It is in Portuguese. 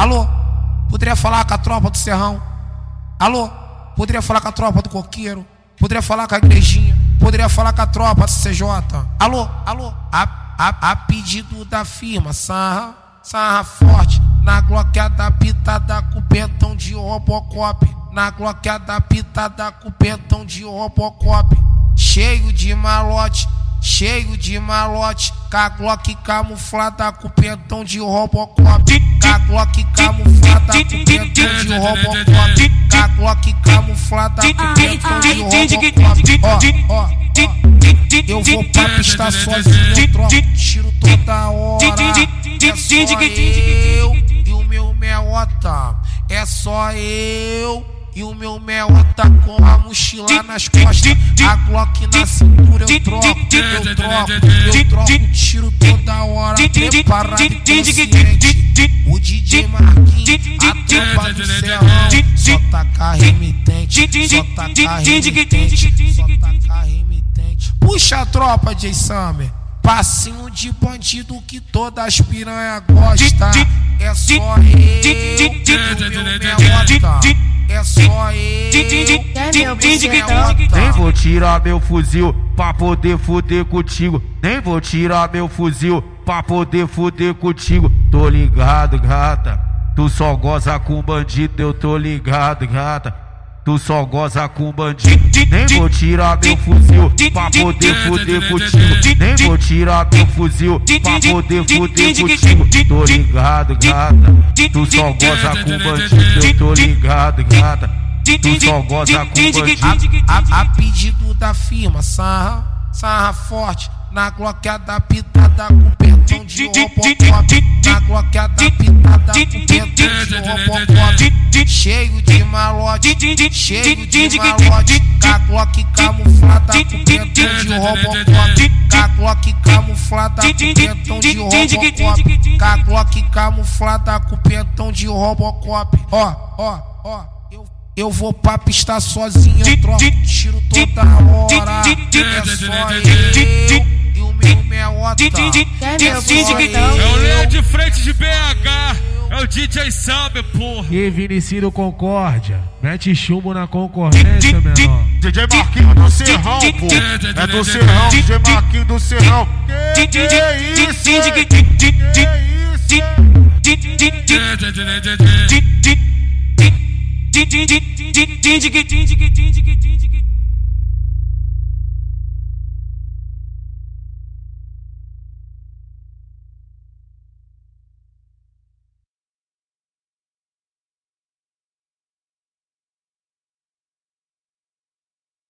Alô? Poderia falar com a tropa do Serrão? Alô? Poderia falar com a tropa do Coqueiro? Poderia falar com a igrejinha? Poderia falar com a tropa do CJ? Alô? Alô? A, a, a pedido da firma, sarra, sarra forte. Na gloqueada pitada com pentão de Robocop. Na gloqueada pitada com pentão de Robocop. Cheio de malote, cheio de malote. Glock camuflada com pentão de Robocop. Glock camuflada com pentão de Robocop. Glock camuflada com pentão de Robocop. Ó, ó, ó. Eu vou pra pista sozinho, troco tiro toda hora. É só eu e o meu meota. É só eu e o meu meota com a mochila nas costas. A Glock na cintura eu troco, eu troco, eu troco tiro toda hora. Preparado e consciente. O DJ Marquinhos, a tropa do serrão. Só tacar remitente, só tacar remitente, só tacar remitente. Puxa a tropa, J. Summer. Passinho de bandido que todas as piranha gosta. É só eu e o meu meota. É só eu. Nem vou tirar meu fuzil pra poder fuder contigo. Nem vou tirar meu fuzil pra poder fuder contigo. Tô ligado, gata. Tu só goza com bandido, eu tô ligado, gata. Tu só goza com bandido. Nem vou tirar meu fuzil pra poder fuder contigo. Nem vou tirar meu fuzil pra poder fuder contigo. Tô ligado, gata. Tu só goza com bandido, eu tô ligado, gata. Tu só goza com bandido. A, a, a pedido da firma, sarra, sarra forte. Na gloqueada pitada com pentão de Robocop. Na gloqueada pitada com pentão de Robocop. Cheio de malote, cheio de malote. Glock camuflada com pentão de Robocop. Glock camuflada com pentão de Robocop. Glock camuflada com pentão de Robocop. Ó, ó, ó. Eu, eu vou pra pista sozinho, eu troco tiro toda hora. É só eu e o meu meota. É só É o eu. Leão de frente de BH. É o DJ Sabe, porra. E Vinicius Concórdia, mete chumbo na concorrência, menor. DJ Marquinhos do Serrão, pô. É do Serrão, DJ Marquinhos do Serrão. Que, que isso? Que isso?